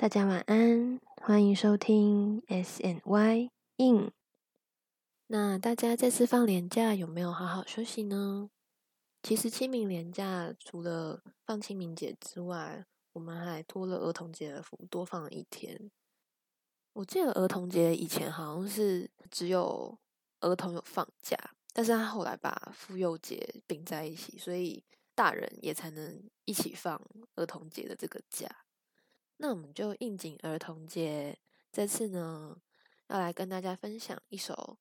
大家晚安，欢迎收听 S N Y In。那大家这次放年假有没有好好休息呢？其实清明年假除了放清明节之外，我们还托了儿童节的福，多放了一天。我记得儿童节以前好像是只有儿童有放假，但是他后来把妇幼节并在一起，所以大人也才能一起放儿童节的这个假。那我们就应景儿童节，这次呢要来跟大家分享一首，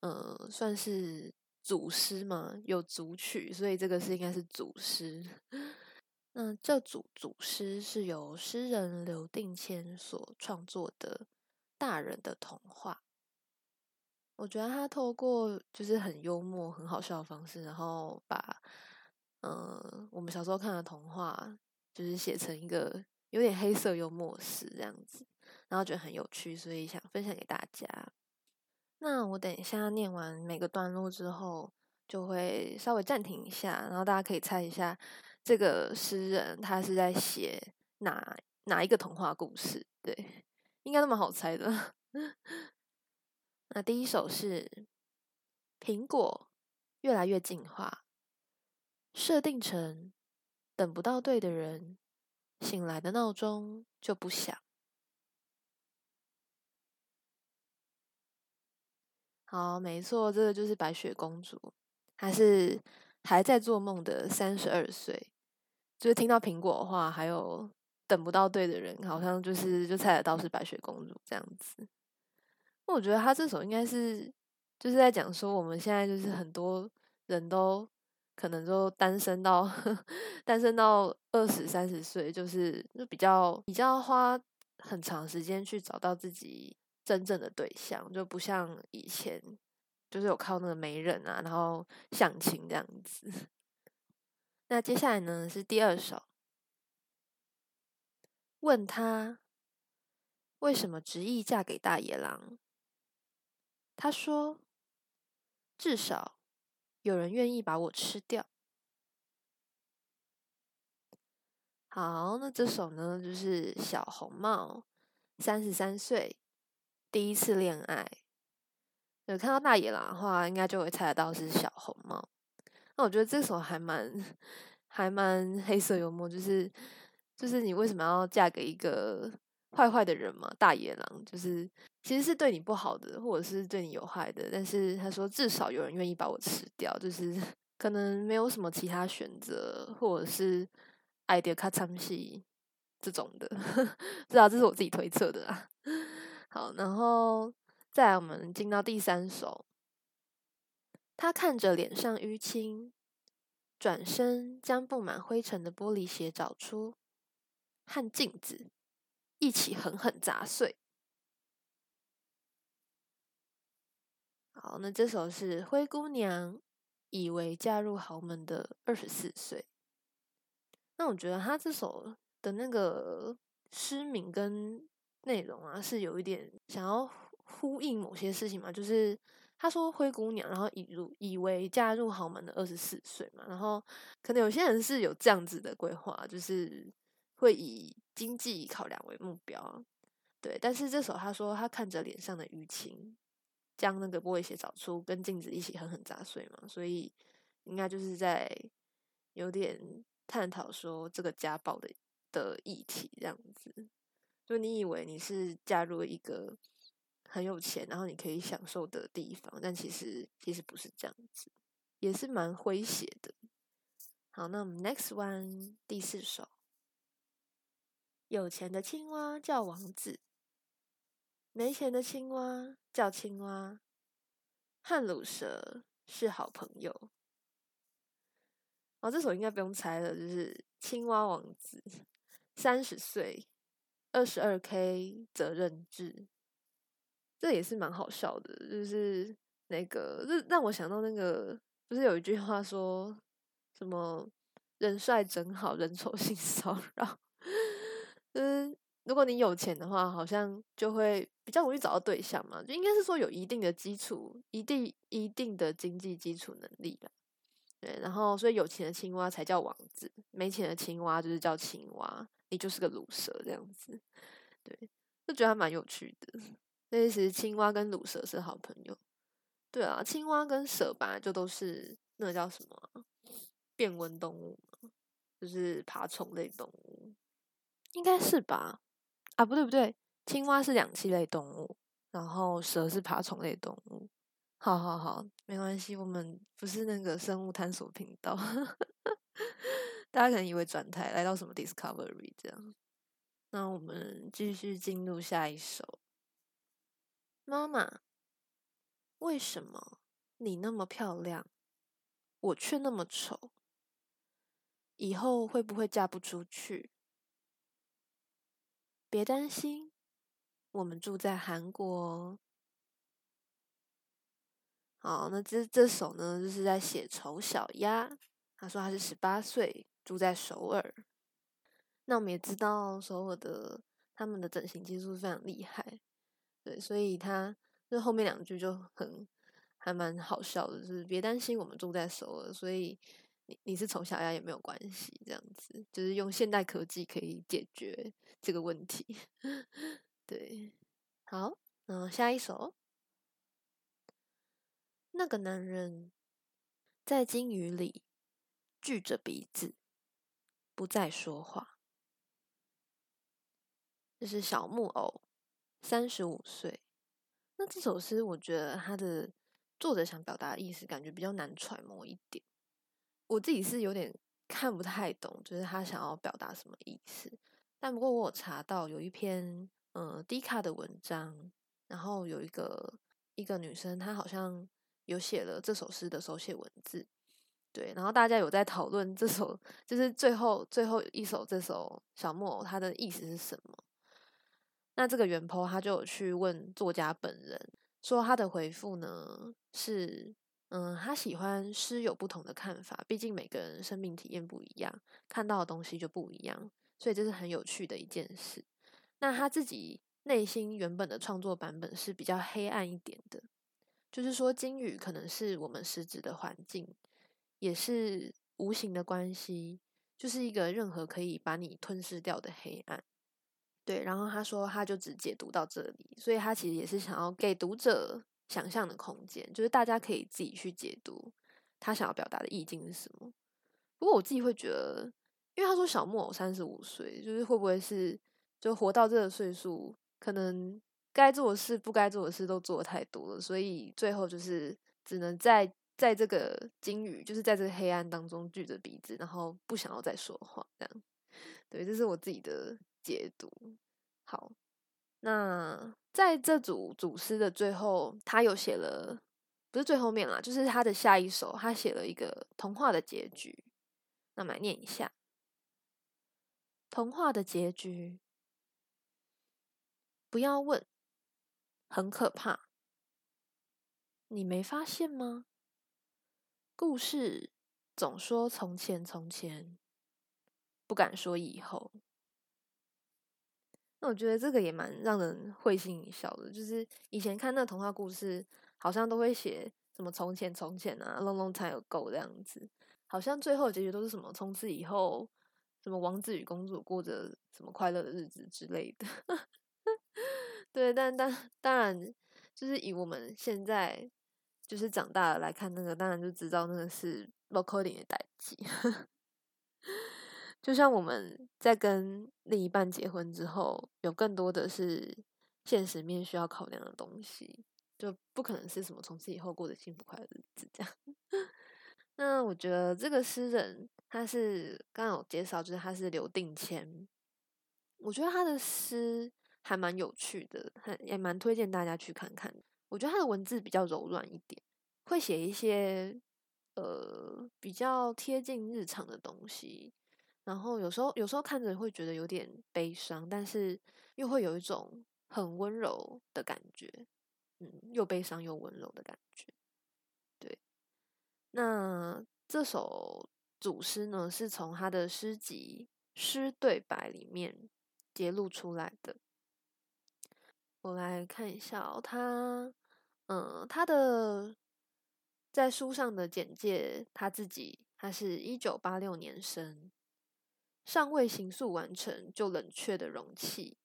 呃，算是组诗嘛，有组曲，所以这个是应该是组诗。那这组组诗是由诗人刘定谦所创作的《大人的童话》。我觉得他透过就是很幽默、很好笑的方式，然后把，呃，我们小时候看的童话，就是写成一个。有点黑色幽默式这样子，然后觉得很有趣，所以想分享给大家。那我等一下念完每个段落之后，就会稍微暂停一下，然后大家可以猜一下这个诗人他是在写哪哪一个童话故事？对，应该都蛮好猜的。那第一首是苹果越来越进化，设定成等不到对的人。醒来的闹钟就不响。好，没错，这个就是白雪公主，还是还在做梦的三十二岁。就是听到苹果的话，还有等不到对的人，好像就是就猜得到是白雪公主这样子。那我觉得他这首应该是就是在讲说，我们现在就是很多人都。可能就单身到 单身到二十三十岁，就是就比较比较花很长时间去找到自己真正的对象，就不像以前就是有靠那个媒人啊，然后相亲这样子。那接下来呢是第二首，问他为什么执意嫁给大野狼？他说至少。有人愿意把我吃掉。好，那这首呢，就是小红帽，三十三岁，第一次恋爱。有看到大野狼的话，应该就会猜得到是小红帽。那我觉得这首还蛮还蛮黑色幽默，就是就是你为什么要嫁给一个？坏坏的人嘛，大野狼就是其实是对你不好的，或者是对你有害的。但是他说至少有人愿意把我吃掉，就是 可能没有什么其他选择，或者是爱的卡参戏这种的。知道这是我自己推测的啦。好，然后再来我们进到第三首。他看着脸上淤青，转身将布满灰尘的玻璃鞋找出，和镜子。一起狠狠砸碎。好，那这首是灰姑娘以为嫁入豪门的二十四岁。那我觉得他这首的那个诗名跟内容啊，是有一点想要呼应某些事情嘛。就是他说灰姑娘，然后以入以为嫁入豪门的二十四岁嘛，然后可能有些人是有这样子的规划，就是会以。经济考量为目标，对，但是这首他说他看着脸上的淤青，将那个玻璃鞋找出，跟镜子一起狠狠砸碎嘛，所以应该就是在有点探讨说这个家暴的的议题这样子。就你以为你是嫁入一个很有钱，然后你可以享受的地方，但其实其实不是这样子，也是蛮诙谐的。好，那我们 next one 第四首。有钱的青蛙叫王子，没钱的青蛙叫青蛙。汉鲁蛇是好朋友。哦，这首应该不用猜了，就是青蛙王子，三十岁，二十二 K 责任制。这也是蛮好笑的，就是那个，让让我想到那个，不是有一句话说什么“人帅真好人丑性骚扰”。嗯，如果你有钱的话，好像就会比较容易找到对象嘛。就应该是说有一定的基础，一定一定的经济基础能力吧。对，然后所以有钱的青蛙才叫王子，没钱的青蛙就是叫青蛙，你就是个卤蛇这样子。对，就觉得还蛮有趣的。那其实青蛙跟乳蛇是好朋友。对啊，青蛙跟蛇本来就都是那个叫什么变温动物，就是爬虫类动物，应该是吧？啊，不对不对，青蛙是两栖类动物，然后蛇是爬虫类动物。好好好，没关系，我们不是那个生物探索频道，大家可能以为转台来到什么 Discovery 这样。那我们继续进入下一首。妈妈，为什么你那么漂亮，我却那么丑？以后会不会嫁不出去？别担心，我们住在韩国。好，那这这首呢，就是在写丑小鸭。他说他是十八岁，住在首尔。那我们也知道首尔的他们的整形技术非常厉害，对，所以他这后面两句就很还蛮好笑的，就是别担心，我们住在首尔，所以你是丑小鸭也没有关系，这样子就是用现代科技可以解决这个问题。对，好，嗯，下一首。那个男人在金鱼里聚着鼻子，不再说话。这是小木偶，三十五岁。那这首诗，我觉得他的作者想表达的意思，感觉比较难揣摩一点。我自己是有点看不太懂，就是他想要表达什么意思。但不过我有查到有一篇嗯低卡的文章，然后有一个一个女生，她好像。有写了这首诗的手写文字，对，然后大家有在讨论这首，就是最后最后一首这首小木偶它的意思是什么？那这个原 po 他就有去问作家本人，说他的回复呢是，嗯，他喜欢诗有不同的看法，毕竟每个人生命体验不一样，看到的东西就不一样，所以这是很有趣的一件事。那他自己内心原本的创作版本是比较黑暗一点的。就是说，金鱼可能是我们实质的环境，也是无形的关系，就是一个任何可以把你吞噬掉的黑暗。对，然后他说，他就只解读到这里，所以他其实也是想要给读者想象的空间，就是大家可以自己去解读他想要表达的意境是什么。不过我自己会觉得，因为他说小木偶三十五岁，就是会不会是就活到这个岁数，可能。该做的事、不该做的事都做的太多了，所以最后就是只能在在这个金鱼，就是在这个黑暗当中举着鼻子，然后不想要再说话，这样。对，这是我自己的解读。好，那在这组组诗的最后，他有写了，不是最后面啦，就是他的下一首，他写了一个童话的结局。那么来念一下，童话的结局，不要问。很可怕，你没发现吗？故事总说从前从前，不敢说以后。那我觉得这个也蛮让人会心一笑的。就是以前看那童话故事，好像都会写什么从前从前啊，long long time ago 这样子，好像最后结局都是什么从此以后，什么王子与公主过着什么快乐的日子之类的。对，但当当然，就是以我们现在就是长大了来看那个，当然就知道那个是 local 的代际。就像我们在跟另一半结婚之后，有更多的是现实面需要考量的东西，就不可能是什么从此以后过得幸福快乐日子这样。那我觉得这个诗人他是刚刚有介绍，就是他是刘定谦，我觉得他的诗。还蛮有趣的，很也蛮推荐大家去看看。我觉得他的文字比较柔软一点，会写一些呃比较贴近日常的东西。然后有时候有时候看着会觉得有点悲伤，但是又会有一种很温柔的感觉，嗯，又悲伤又温柔的感觉。对，那这首主诗呢，是从他的诗集《诗对白》里面揭露出来的。我来看一下哦，他，嗯，他的在书上的简介，他自己，他是一九八六年生，尚未形塑完成就冷却的容器，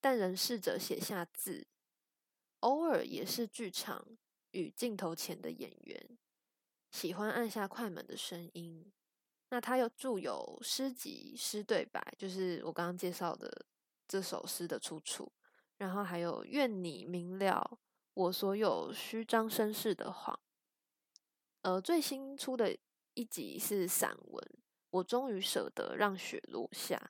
但仍试着写下字。偶尔也是剧场与镜头前的演员，喜欢按下快门的声音。那他又著有诗集《诗对白》，就是我刚刚介绍的这首诗的出处。然后还有“愿你明了我所有虚张声势的谎”。呃，最新出的一集是散文，我终于舍得让雪落下。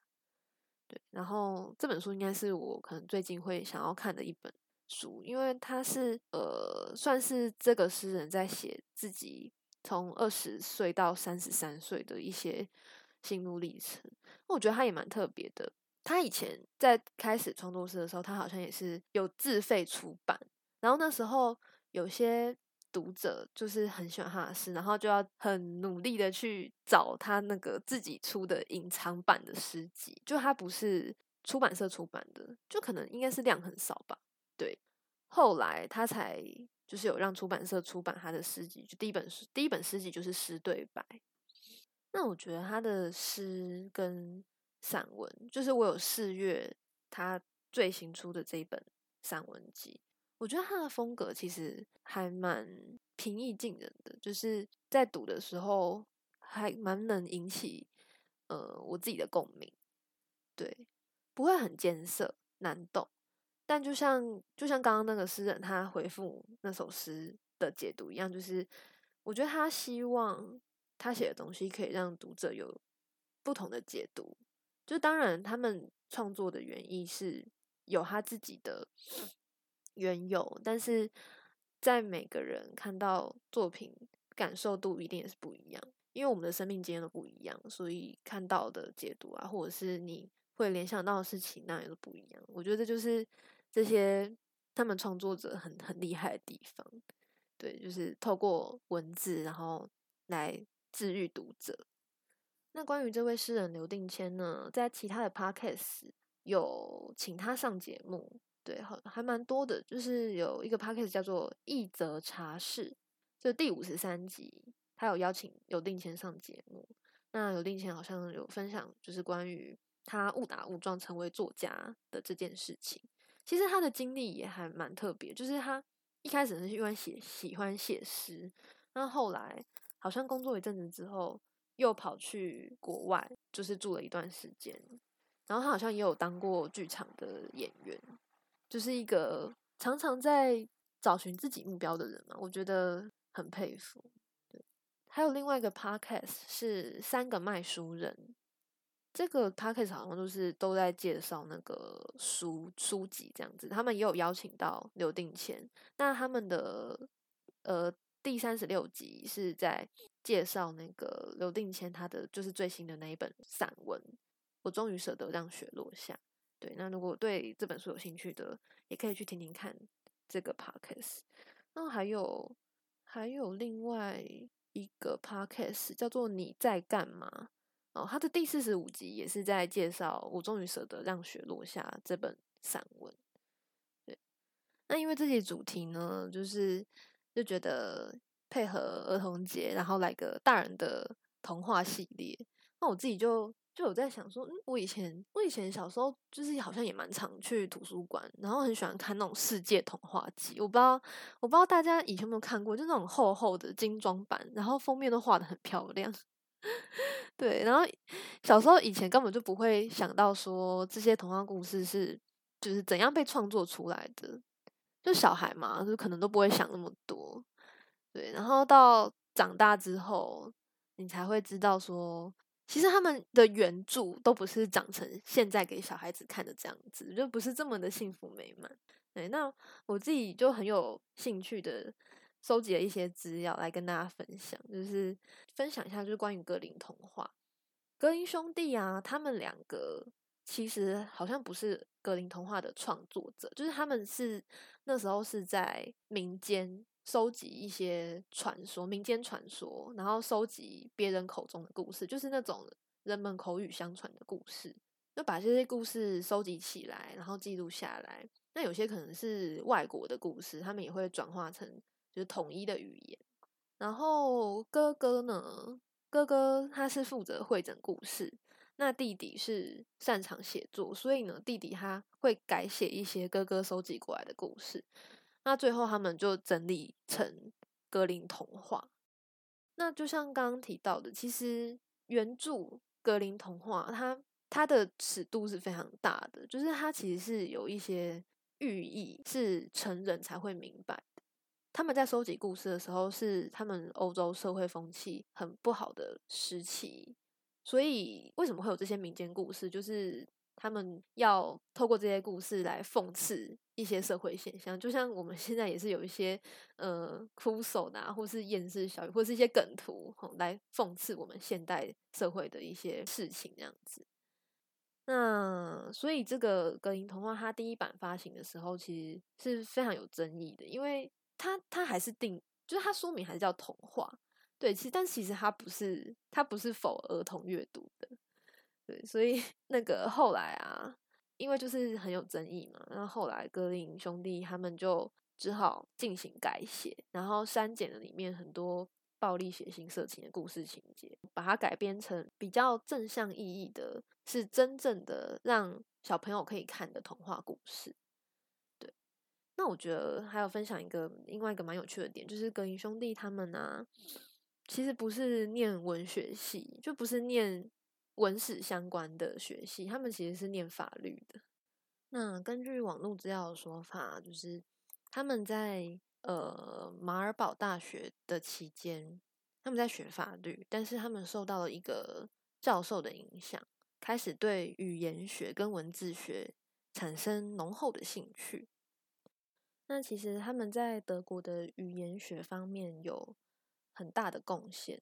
对，然后这本书应该是我可能最近会想要看的一本。书，因为他是呃，算是这个诗人在写自己从二十岁到三十三岁的一些心路历程。我觉得他也蛮特别的。他以前在开始创作诗的时候，他好像也是有自费出版。然后那时候有些读者就是很喜欢他的诗，然后就要很努力的去找他那个自己出的隐藏版的诗集，就他不是出版社出版的，就可能应该是量很少吧。对，后来他才就是有让出版社出版他的诗集，就第一本诗，第一本诗集就是诗对白。那我觉得他的诗跟散文，就是我有四月他最新出的这一本散文集，我觉得他的风格其实还蛮平易近人的，就是在读的时候还蛮能引起呃我自己的共鸣，对，不会很艰涩难懂。但就像就像刚刚那个诗人他回复那首诗的解读一样，就是我觉得他希望他写的东西可以让读者有不同的解读。就当然他们创作的原意是有他自己的缘由，但是在每个人看到作品感受度一定也是不一样，因为我们的生命经验都不一样，所以看到的解读啊，或者是你会联想到的事情，那也都不一样。我觉得这就是。这些他们创作者很很厉害的地方，对，就是透过文字，然后来治愈读者。那关于这位诗人刘定谦呢，在其他的 podcast 有请他上节目，对，还还蛮多的。就是有一个 podcast 叫做《一则茶室》，就第五十三集，他有邀请有定谦上节目。那有定谦好像有分享，就是关于他误打误撞成为作家的这件事情。其实他的经历也还蛮特别，就是他一开始是因为写喜欢写诗，那后来好像工作一阵子之后，又跑去国外，就是住了一段时间，然后他好像也有当过剧场的演员，就是一个常常在找寻自己目标的人嘛，我觉得很佩服。对，还有另外一个 podcast 是三个卖书人。这个 podcast 好像都是都在介绍那个书书籍这样子，他们也有邀请到刘定谦。那他们的呃第三十六集是在介绍那个刘定谦他的就是最新的那一本散文，我终于舍得让雪落下。对，那如果对这本书有兴趣的，也可以去听听看这个 p a c k a g e 那还有还有另外一个 p a c k a g e 叫做你在干嘛？哦，它的第四十五集也是在介绍《我终于舍得让雪落下》这本散文。对，那因为这些主题呢，就是就觉得配合儿童节，然后来个大人的童话系列。那我自己就就有在想说，嗯，我以前我以前小时候就是好像也蛮常去图书馆，然后很喜欢看那种世界童话集。我不知道我不知道大家以前有没有看过，就那种厚厚的精装版，然后封面都画的很漂亮。对，然后小时候以前根本就不会想到说这些童话故事是就是怎样被创作出来的，就小孩嘛，就可能都不会想那么多。对，然后到长大之后，你才会知道说，其实他们的原著都不是长成现在给小孩子看的这样子，就不是这么的幸福美满。对，那我自己就很有兴趣的。收集了一些资料来跟大家分享，就是分享一下，就是关于格林童话。格林兄弟啊，他们两个其实好像不是格林童话的创作者，就是他们是那时候是在民间收集一些传说、民间传说，然后收集别人口中的故事，就是那种人们口语相传的故事，就把这些故事收集起来，然后记录下来。那有些可能是外国的故事，他们也会转化成。就是统一的语言，然后哥哥呢？哥哥他是负责会诊故事，那弟弟是擅长写作，所以呢，弟弟他会改写一些哥哥收集过来的故事。那最后他们就整理成格林童话。那就像刚刚提到的，其实原著格林童话它它的尺度是非常大的，就是它其实是有一些寓意是成人才会明白的。他们在收集故事的时候，是他们欧洲社会风气很不好的时期，所以为什么会有这些民间故事？就是他们要透过这些故事来讽刺一些社会现象，就像我们现在也是有一些呃哭手呐，或是厌世小语，或是一些梗图，吼来讽刺我们现代社会的一些事情这样子。那所以这个格林童话它第一版发行的时候，其实是非常有争议的，因为它它还是定，就是它书名还是叫童话，对，其实但其实它不是它不是否儿童阅读的，对，所以 那个后来啊，因为就是很有争议嘛，然后后来格林兄弟他们就只好进行改写，然后删减了里面很多。暴力、血腥、色情的故事情节，把它改编成比较正向意义的，是真正的让小朋友可以看的童话故事。对，那我觉得还有分享一个另外一个蛮有趣的点，就是格林兄弟他们呢，其实不是念文学系，就不是念文史相关的学系，他们其实是念法律的。那根据网络资料的说法，就是他们在。呃，马尔堡大学的期间，他们在学法律，但是他们受到了一个教授的影响，开始对语言学跟文字学产生浓厚的兴趣。那其实他们在德国的语言学方面有很大的贡献，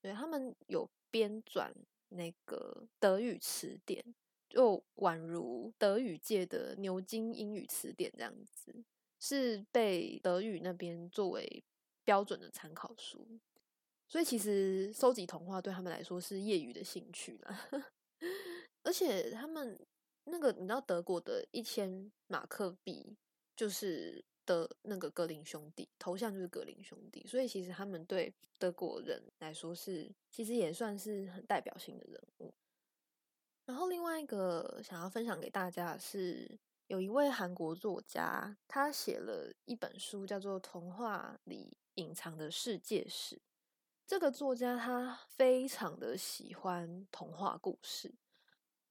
对他们有编纂那个德语词典，就宛如德语界的牛津英语词典这样子。是被德语那边作为标准的参考书，所以其实收集童话对他们来说是业余的兴趣啦。而且他们那个你知道德国的一千马克币就是的那个格林兄弟头像就是格林兄弟，所以其实他们对德国人来说是其实也算是很代表性的人物。然后另外一个想要分享给大家的是。有一位韩国作家，他写了一本书，叫做《童话里隐藏的世界史》。这个作家他非常的喜欢童话故事，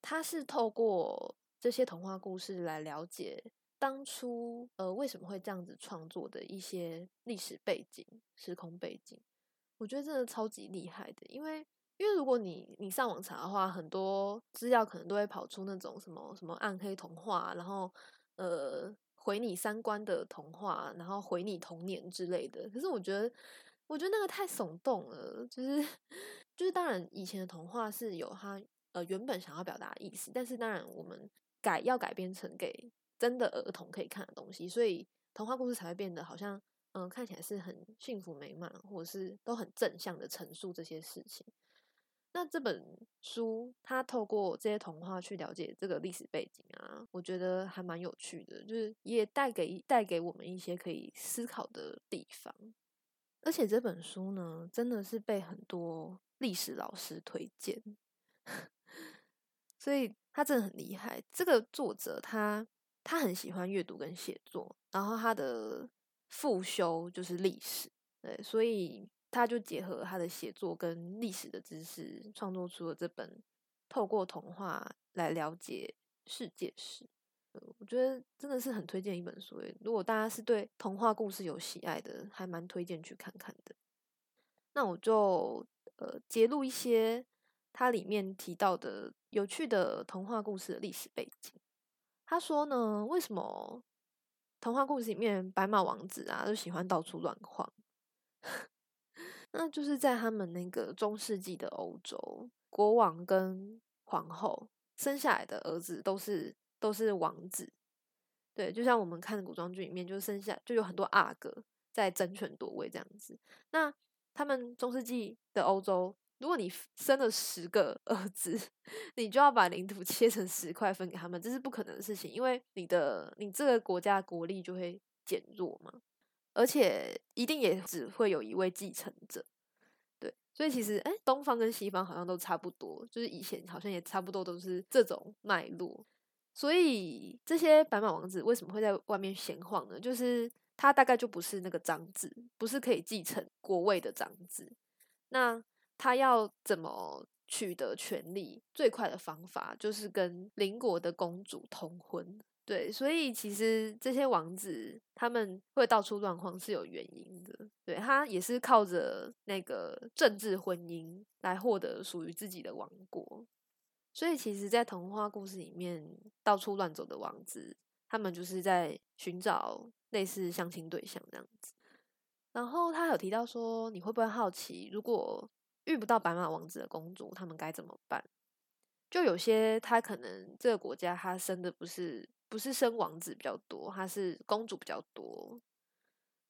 他是透过这些童话故事来了解当初呃为什么会这样子创作的一些历史背景、时空背景。我觉得真的超级厉害的，因为。因为如果你你上网查的话，很多资料可能都会跑出那种什么什么暗黑童话，然后呃毁你三观的童话，然后毁你童年之类的。可是我觉得，我觉得那个太耸动了，就是 就是当然以前的童话是有它呃原本想要表达的意思，但是当然我们改要改编成给真的儿童可以看的东西，所以童话故事才会变得好像嗯看起来是很幸福美满，或者是都很正向的陈述这些事情。那这本书，它透过这些童话去了解这个历史背景啊，我觉得还蛮有趣的，就是也带给带给我们一些可以思考的地方。而且这本书呢，真的是被很多历史老师推荐，所以他真的很厉害。这个作者他他很喜欢阅读跟写作，然后他的副修就是历史，对，所以。他就结合他的写作跟历史的知识，创作出了这本透过童话来了解世界史。我觉得真的是很推荐一本书。如果大家是对童话故事有喜爱的，还蛮推荐去看看的。那我就呃揭露一些它里面提到的有趣的童话故事的历史背景。他说呢，为什么童话故事里面白马王子啊都喜欢到处乱晃？那就是在他们那个中世纪的欧洲，国王跟皇后生下来的儿子都是都是王子，对，就像我们看的古装剧里面，就生下就有很多阿哥在争权夺位这样子。那他们中世纪的欧洲，如果你生了十个儿子，你就要把领土切成十块分给他们，这是不可能的事情，因为你的你这个国家国力就会减弱嘛。而且一定也只会有一位继承者，对，所以其实哎，东方跟西方好像都差不多，就是以前好像也差不多都是这种脉络。所以这些白马王子为什么会在外面闲晃呢？就是他大概就不是那个长子，不是可以继承国位的长子。那他要怎么取得权利？最快的方法就是跟邻国的公主通婚。对，所以其实这些王子他们会到处乱晃是有原因的。对他也是靠着那个政治婚姻来获得属于自己的王国。所以其实，在童话故事里面，到处乱走的王子，他们就是在寻找类似相亲对象这样子。然后他有提到说，你会不会好奇，如果遇不到白马王子的公主，他们该怎么办？就有些他可能这个国家他生的不是不是生王子比较多，他是公主比较多。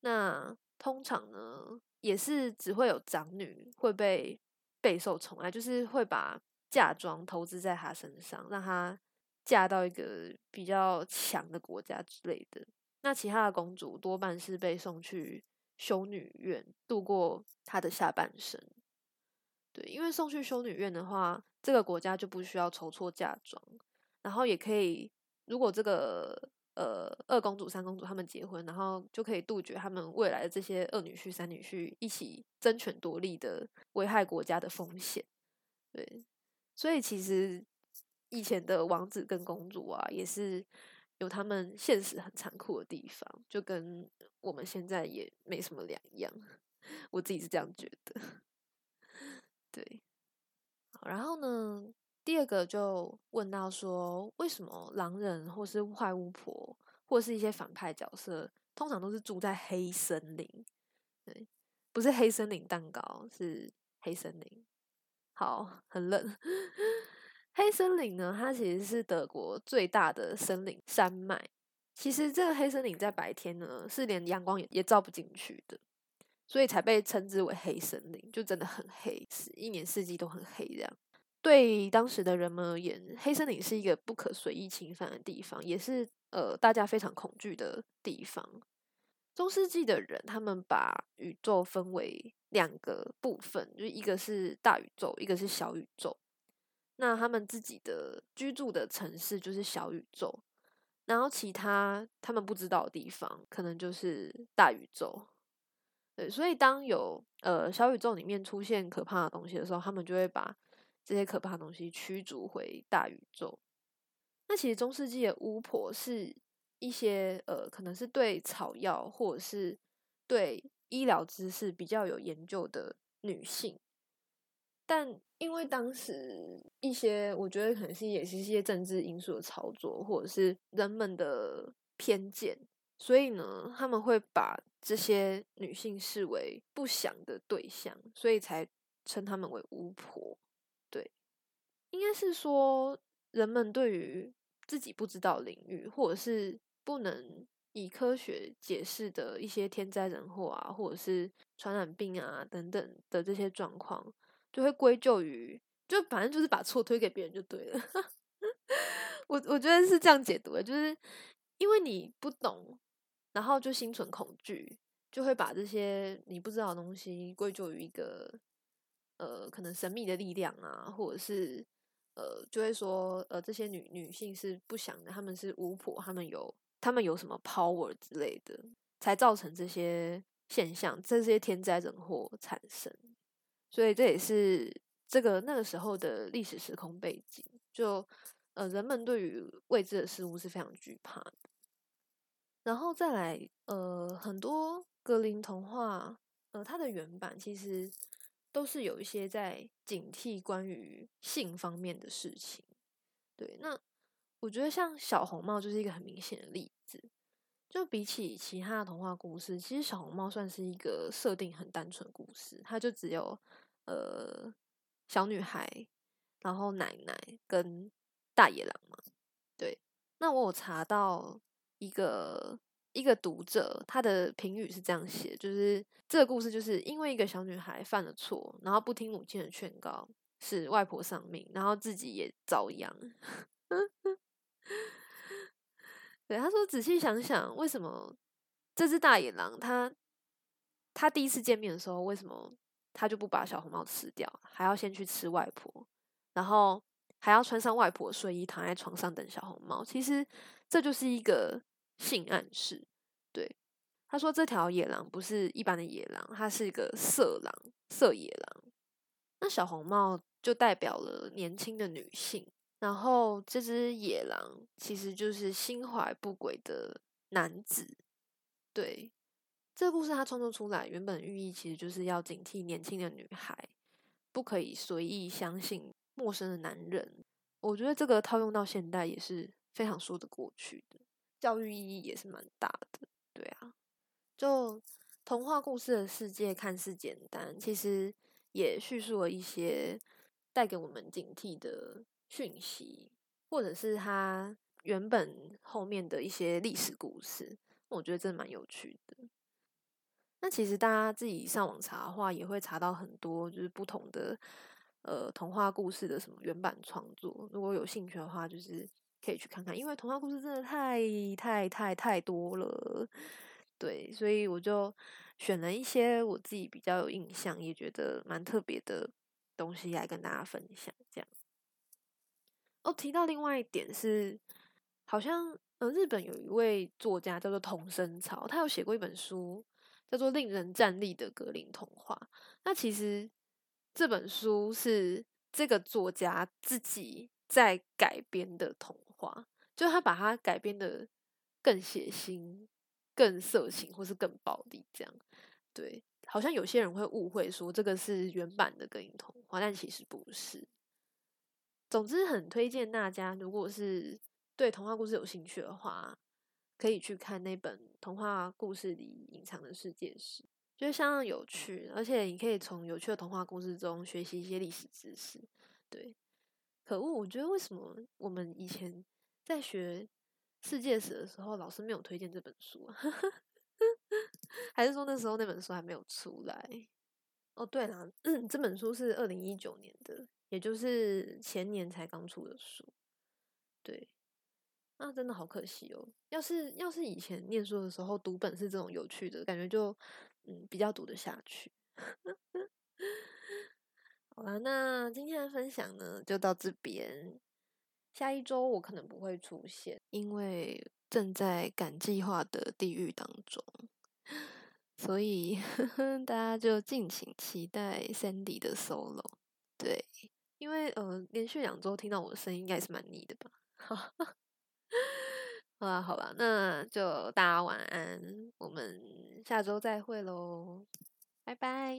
那通常呢，也是只会有长女会被备受宠爱，就是会把。嫁妆投资在他身上，让他嫁到一个比较强的国家之类的。那其他的公主多半是被送去修女院度过她的下半生。对，因为送去修女院的话，这个国家就不需要筹措嫁妆，然后也可以，如果这个呃二公主、三公主他们结婚，然后就可以杜绝他们未来的这些二女婿、三女婿一起争权夺利的危害国家的风险。对。所以其实以前的王子跟公主啊，也是有他们现实很残酷的地方，就跟我们现在也没什么两样。我自己是这样觉得。对，然后呢，第二个就问到说，为什么狼人或是坏巫婆，或是一些反派角色，通常都是住在黑森林？对，不是黑森林蛋糕，是黑森林。好，很冷。黑森林呢，它其实是德国最大的森林山脉。其实这个黑森林在白天呢，是连阳光也也照不进去的，所以才被称之为黑森林，就真的很黑，是一年四季都很黑这样。对当时的人们而言，黑森林是一个不可随意侵犯的地方，也是呃大家非常恐惧的地方。中世纪的人，他们把宇宙分为两个部分，就一个是大宇宙，一个是小宇宙。那他们自己的居住的城市就是小宇宙，然后其他他们不知道的地方，可能就是大宇宙。对，所以当有呃小宇宙里面出现可怕的东西的时候，他们就会把这些可怕的东西驱逐回大宇宙。那其实中世纪的巫婆是。一些呃，可能是对草药或者是对医疗知识比较有研究的女性，但因为当时一些，我觉得可能是也是一些政治因素的操作，或者是人们的偏见，所以呢，他们会把这些女性视为不祥的对象，所以才称他们为巫婆。对，应该是说人们对于自己不知道领域，或者是。不能以科学解释的一些天灾人祸啊，或者是传染病啊等等的这些状况，就会归咎于，就反正就是把错推给别人就对了。我我觉得是这样解读的，就是因为你不懂，然后就心存恐惧，就会把这些你不知道的东西归咎于一个呃可能神秘的力量啊，或者是呃就会说呃这些女女性是不祥的，他们是巫婆，她们有。她们有什么 power 之类的，才造成这些现象，这些天灾人祸产生。所以这也是这个那个时候的历史时空背景。就呃，人们对于未知的事物是非常惧怕的。然后再来，呃，很多格林童话，呃，它的原版其实都是有一些在警惕关于性方面的事情。对，那。我觉得像小红帽就是一个很明显的例子。就比起其他的童话故事，其实小红帽算是一个设定很单纯故事，它就只有呃小女孩，然后奶奶跟大野狼嘛。对，那我有查到一个一个读者他的评语是这样写，就是这个故事就是因为一个小女孩犯了错，然后不听母亲的劝告，使外婆丧命，然后自己也遭殃。对，他说：“仔细想想，为什么这只大野狼，它它第一次见面的时候，为什么他就不把小红帽吃掉，还要先去吃外婆，然后还要穿上外婆睡衣躺在床上等小红帽。其实这就是一个性暗示。对，他说这条野狼不是一般的野狼，它是一个色狼、色野狼。那小红帽就代表了年轻的女性，然后这只野狼其实就是心怀不轨的男子。对。这个故事他创作出来，原本寓意其实就是要警惕年轻的女孩，不可以随意相信陌生的男人。我觉得这个套用到现代也是非常说得过去的，教育意义也是蛮大的。对啊，就童话故事的世界看似简单，其实也叙述了一些带给我们警惕的讯息，或者是它原本后面的一些历史故事。我觉得真的蛮有趣的。那其实大家自己上网查的话，也会查到很多就是不同的呃童话故事的什么原版创作。如果有兴趣的话，就是可以去看看，因为童话故事真的太太太太多了。对，所以我就选了一些我自己比较有印象，也觉得蛮特别的东西来跟大家分享。这样哦，提到另外一点是，好像呃日本有一位作家叫做童生草，他有写过一本书。叫做《令人站立的格林童话》。那其实这本书是这个作家自己在改编的童话，就他把它改编的更血腥、更色情，或是更暴力。这样对，好像有些人会误会说这个是原版的格林童话，但其实不是。总之，很推荐大家，如果是对童话故事有兴趣的话。可以去看那本童话故事里隐藏的世界史，觉得相当有趣，而且你可以从有趣的童话故事中学习一些历史知识。对，可恶，我觉得为什么我们以前在学世界史的时候，老师没有推荐这本书？还是说那时候那本书还没有出来？哦，对了，这本书是二零一九年的，也就是前年才刚出的书。对。那真的好可惜哦！要是要是以前念书的时候读本是这种有趣的感觉，就嗯比较读得下去。好啦，那今天的分享呢就到这边。下一周我可能不会出现，因为正在赶计划的地狱当中。所以 大家就敬请期待，Sandy 的 Solo 对？因为呃，连续两周听到我的声音，应该是蛮腻的吧。好啦，好吧，那就大家晚安，我们下周再会喽。拜拜！